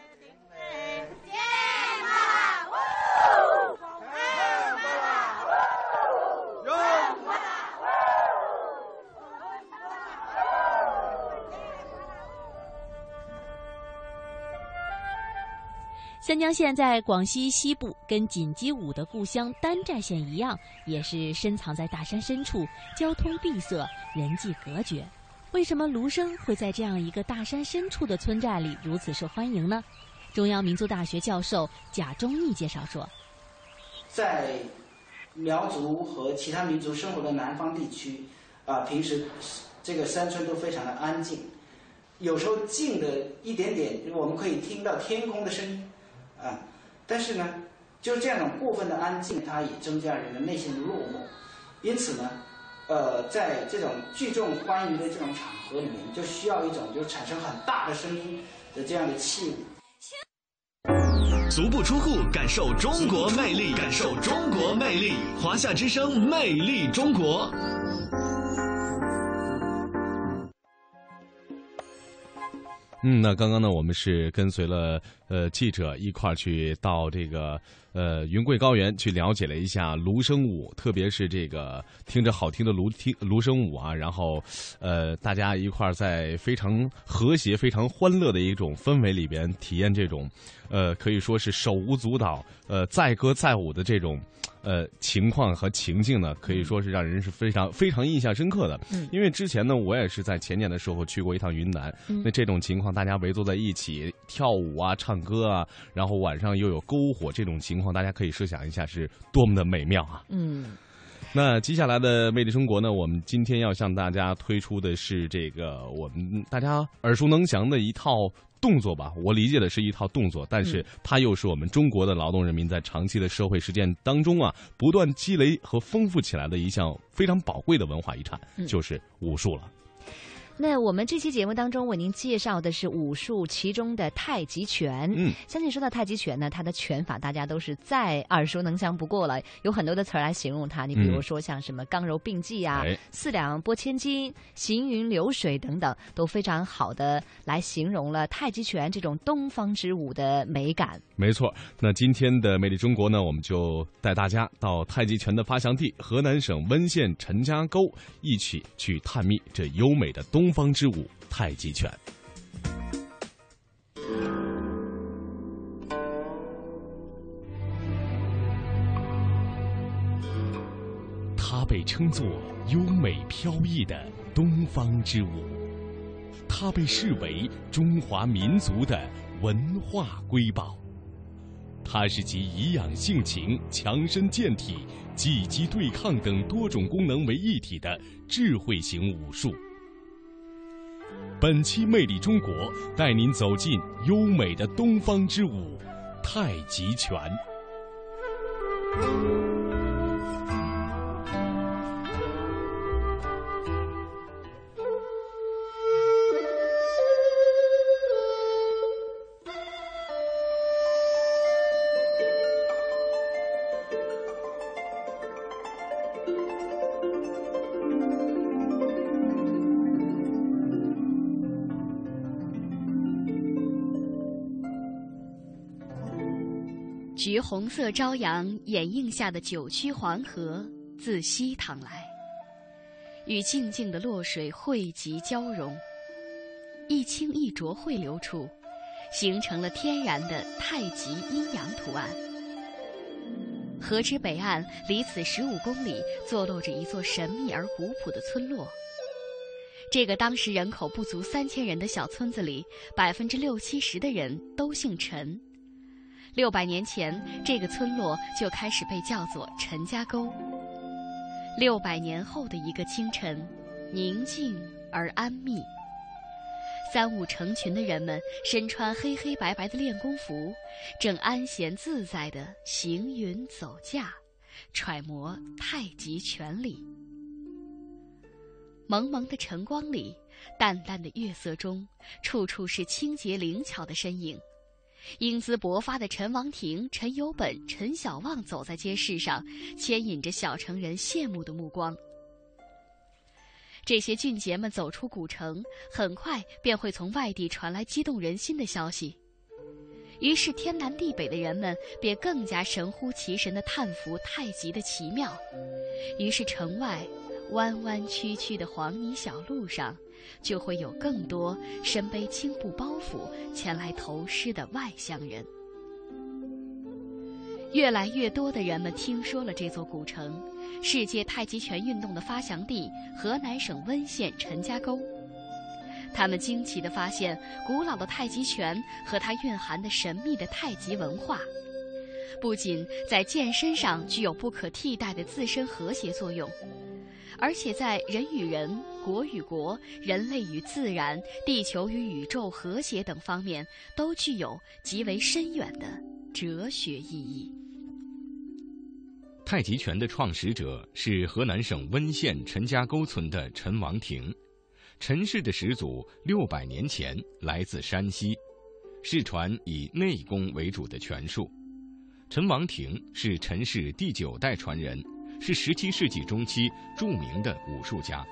三江县在广西西部，跟锦鸡舞的故乡丹寨县一样，也是深藏在大山深处，交通闭塞，人迹隔绝。为什么芦笙会在这样一个大山深处的村寨里如此受欢迎呢？中央民族大学教授贾忠义介绍说，在苗族和其他民族生活的南方地区，啊，平时这个山村都非常的安静，有时候静的一点点，我们可以听到天空的声音。啊，但是呢，就是这样一种过分的安静，它也增加人的内心的落寞。因此呢，呃，在这种聚众欢愉的这种场合里面，就需要一种就产生很大的声音的这样的器物。足不出户，感受中国魅力，感受中国魅力。华夏之声，魅力中国。嗯，那刚刚呢，我们是跟随了呃记者一块儿去到这个呃云贵高原去了解了一下芦笙舞，特别是这个听着好听的芦听芦笙舞啊，然后呃大家一块儿在非常和谐、非常欢乐的一种氛围里边体验这种呃可以说是手舞足蹈、呃载歌载舞的这种。呃，情况和情境呢，可以说是让人是非常非常印象深刻的。嗯，因为之前呢，我也是在前年的时候去过一趟云南。嗯，那这种情况，大家围坐在一起跳舞啊、唱歌啊，然后晚上又有篝火，这种情况，大家可以设想一下是多么的美妙啊。嗯，那接下来的魅力中国呢，我们今天要向大家推出的是这个我们大家耳熟能详的一套。动作吧，我理解的是一套动作，但是它又是我们中国的劳动人民在长期的社会实践当中啊，不断积累和丰富起来的一项非常宝贵的文化遗产，就是武术了。那我们这期节目当中为您介绍的是武术其中的太极拳。嗯，相信说到太极拳呢，它的拳法大家都是再耳熟能详不过了，有很多的词儿来形容它。你比如说像什么刚柔并济啊、四两拨千斤、行云流水等等，都非常好的来形容了太极拳这种东方之舞的美感。没错，那今天的魅力中国呢，我们就带大家到太极拳的发祥地河南省温县陈家沟，一起去探秘这优美的东方之舞——太极拳。它被称作优美飘逸的东方之舞，它被视为中华民族的文化瑰宝。它是集颐养性情、强身健体、积极对抗等多种功能为一体的智慧型武术。本期《魅力中国》带您走进优美的东方之舞——太极拳。红色朝阳掩映下的九曲黄河自西淌来，与静静的洛水汇集交融，一清一浊汇流处，形成了天然的太极阴阳图案。河之北岸，离此十五公里，坐落着一座神秘而古朴的村落。这个当时人口不足三千人的小村子里，百分之六七十的人都姓陈。六百年前，这个村落就开始被叫做陈家沟。六百年后的一个清晨，宁静而安谧。三五成群的人们身穿黑黑白白的练功服，正安闲自在地行云走驾，揣摩太极拳理。蒙蒙的晨光里，淡淡的月色中，处处是清洁灵巧的身影。英姿勃发的陈王庭、陈有本、陈小旺走在街市上，牵引着小城人羡慕的目光。这些俊杰们走出古城，很快便会从外地传来激动人心的消息。于是天南地北的人们便更加神乎其神地叹服太极的奇妙。于是城外弯弯曲曲的黄泥小路上。就会有更多身背青布包袱前来投师的外乡人。越来越多的人们听说了这座古城——世界太极拳运动的发祥地河南省温县陈家沟。他们惊奇地发现，古老的太极拳和它蕴含的神秘的太极文化，不仅在健身上具有不可替代的自身和谐作用，而且在人与人、国与国、人类与自然、地球与宇宙和谐等方面，都具有极为深远的哲学意义。太极拳的创始者是河南省温县陈家沟村的陈王庭。陈氏的始祖六百年前来自山西，世传以内功为主的拳术。陈王庭是陈氏第九代传人，是十七世纪中期著名的武术家。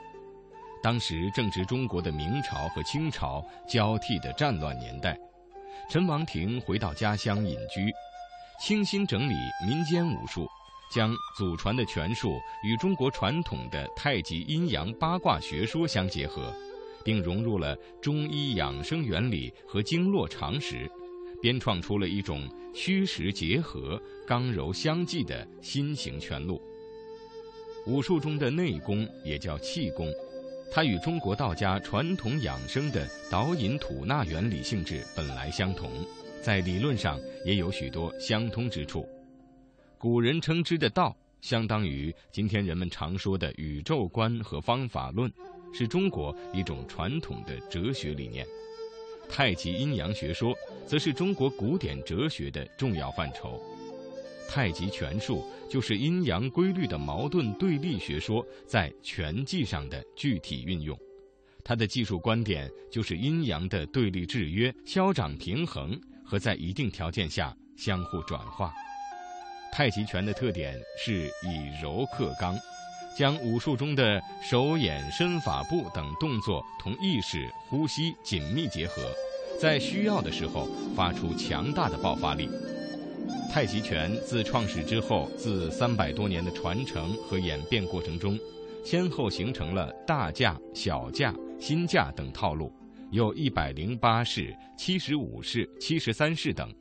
当时正值中国的明朝和清朝交替的战乱年代，陈王庭回到家乡隐居，倾心整理民间武术。将祖传的拳术与中国传统的太极阴阳八卦学说相结合，并融入了中医养生原理和经络常识，编创出了一种虚实结合、刚柔相济的新型拳路。武术中的内功也叫气功，它与中国道家传统养生的导引吐纳原理性质本来相同，在理论上也有许多相通之处。古人称之的道，相当于今天人们常说的宇宙观和方法论，是中国一种传统的哲学理念。太极阴阳学说，则是中国古典哲学的重要范畴。太极拳术就是阴阳规律的矛盾对立学说在拳技上的具体运用。它的技术观点就是阴阳的对立制约、消长平衡和在一定条件下相互转化。太极拳的特点是以柔克刚，将武术中的手眼身法步等动作同意识、呼吸紧密结合，在需要的时候发出强大的爆发力。太极拳自创始之后，自三百多年的传承和演变过程中，先后形成了大架、小架、新架等套路，有一百零八式、七十五式、七十三式等。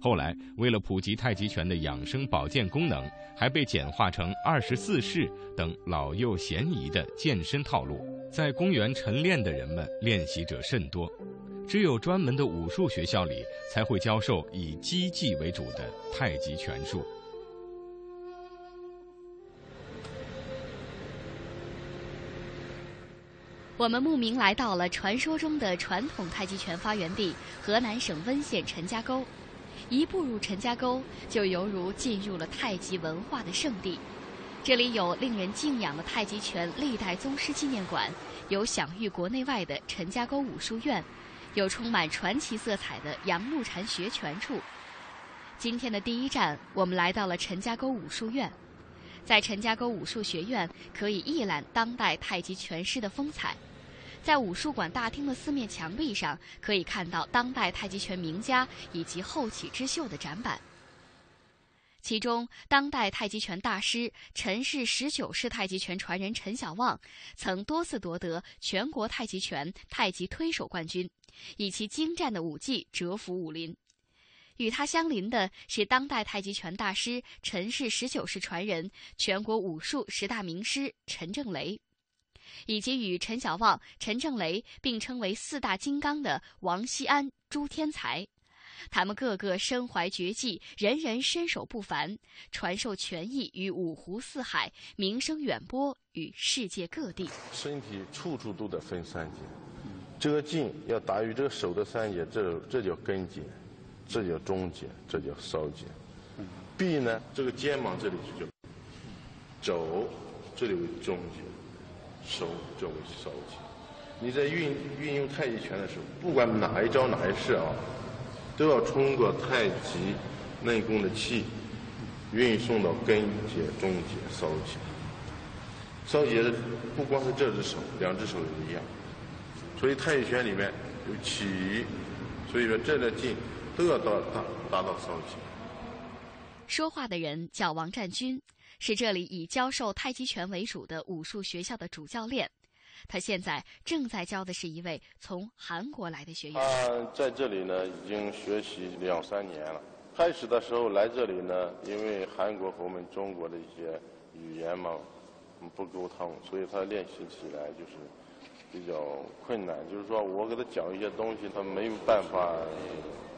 后来，为了普及太极拳的养生保健功能，还被简化成二十四式等老幼咸宜的健身套路。在公园晨练的人们，练习者甚多，只有专门的武术学校里才会教授以击技为主的太极拳术。我们慕名来到了传说中的传统太极拳发源地——河南省温县陈家沟。一步入陈家沟，就犹如进入了太极文化的圣地。这里有令人敬仰的太极拳历代宗师纪念馆，有享誉国内外的陈家沟武术院，有充满传奇色彩的杨露禅学拳处。今天的第一站，我们来到了陈家沟武术院。在陈家沟武术学院，可以一览当代太极拳师的风采。在武术馆大厅的四面墙壁上，可以看到当代太极拳名家以及后起之秀的展板。其中，当代太极拳大师陈氏十九式太极拳传人陈小旺，曾多次夺得全国太极拳太极推手冠军，以其精湛的武技折服武林。与他相邻的是当代太极拳大师陈氏十九式传人、全国武术十大名师陈正雷。以及与陈小旺、陈正雷并称为四大金刚的王锡安、朱天才，他们个个身怀绝技，人人身手不凡，传授拳艺于五湖四海，名声远播于世界各地。身体处处都得分三节，这个劲要达于这个手的三节，这这叫根节，这叫中节，这叫梢节。臂呢，这个肩膀这里就叫肘，这里为中节。手这为梢节，你在运运用太极拳的时候，不管哪一招哪一式啊，都要通过太极内功的气，运送到根节、中节、梢节。梢节不光是这只手，两只手也一样。所以太极拳里面有起，所以说这个劲都要到达达到梢节。说话的人叫王占军。是这里以教授太极拳为主的武术学校的主教练，他现在正在教的是一位从韩国来的学员。他在这里呢，已经学习两三年了。开始的时候来这里呢，因为韩国和我们中国的一些语言嘛不沟通，所以他练习起来就是比较困难。就是说我给他讲一些东西，他没有办法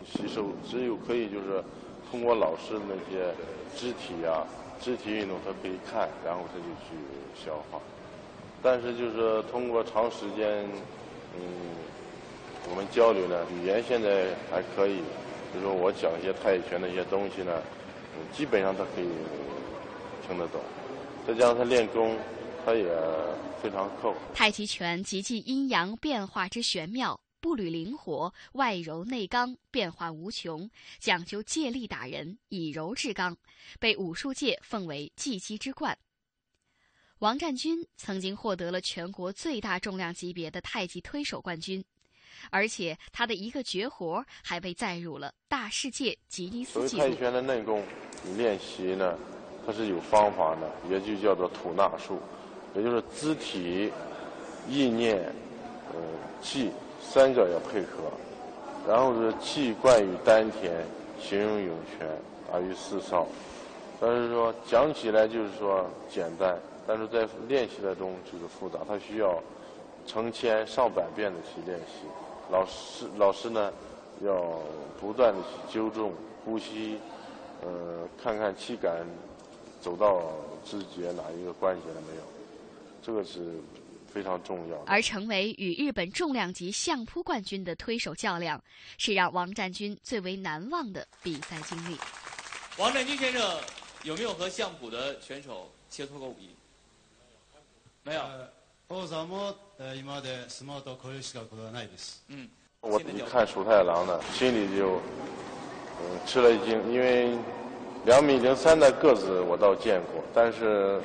吸收，只有可以就是通过老师那些肢体啊、肢体运动，他可以看，然后他就去消化。但是就是通过长时间，嗯，我们交流呢，语言现在还可以。就是说我讲一些太极拳的一些东西呢，基本上他可以听得懂。再加上他练功，他也非常刻苦。太极拳极尽阴阳变化之玄妙，步履灵活，外柔内刚，变化无穷，讲究借力打人，以柔制刚，被武术界奉为技击之冠。王占军曾经获得了全国最大重量级别的太极推手冠军。而且他的一个绝活还被载入了大世界吉尼斯纪录。太极拳的内功，你练习呢，它是有方法的，也就叫做吐纳术，也就是肢体、意念、呃气三个要配合，然后是气贯于丹田，形容涌泉，达于四少。但是说讲起来就是说简单，但是在练习的中就是复杂，它需要成千上百遍的去练习。老师，老师呢，要不断的去纠正呼吸，呃，看看气感走到肢节哪一个关节了没有，这个是非常重要的。而成为与日本重量级相扑冠军的推手较量，是让王占军最为难忘的比赛经历。王占军先生有没有和相扑的选手切磋过武艺？没有。王さんも今まで相撲と交流したことはないです。嗯，我一看鼠太郎呢，心里就嗯吃了一惊，因为两米零三的个子我倒见过，但是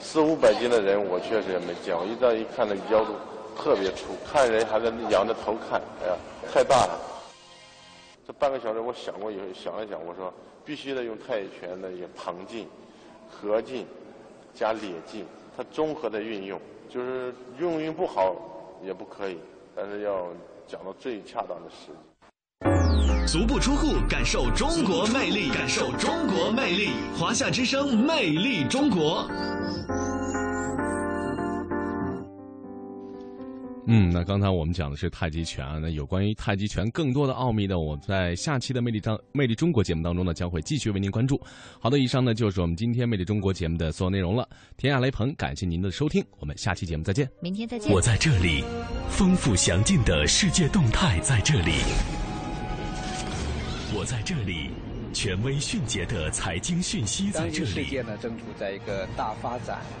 四五百斤的人我确实也没见过。一到一看那腰都特别粗，看人还在仰着头看，哎呀，太大了。这半个小时我想过以后想了想，我说必须得用太极拳的一个旁劲、合劲加咧劲，它综合的运用。就是用运不好也不可以，但是要讲到最恰当的时机。足不出户，感受中国魅力，感受中国魅力。华夏之声，魅力中国。嗯，那刚才我们讲的是太极拳啊，那有关于太极拳更多的奥秘呢，我在下期的《魅力张魅力中国》节目当中呢，将会继续为您关注。好的，以上呢就是我们今天《魅力中国》节目的所有内容了。田亚雷鹏，感谢您的收听，我们下期节目再见。明天再见。我在这里，丰富详尽的世界动态在这里。我在这里，权威迅捷的财经讯息在这里。世界呢正处在一个大发展。大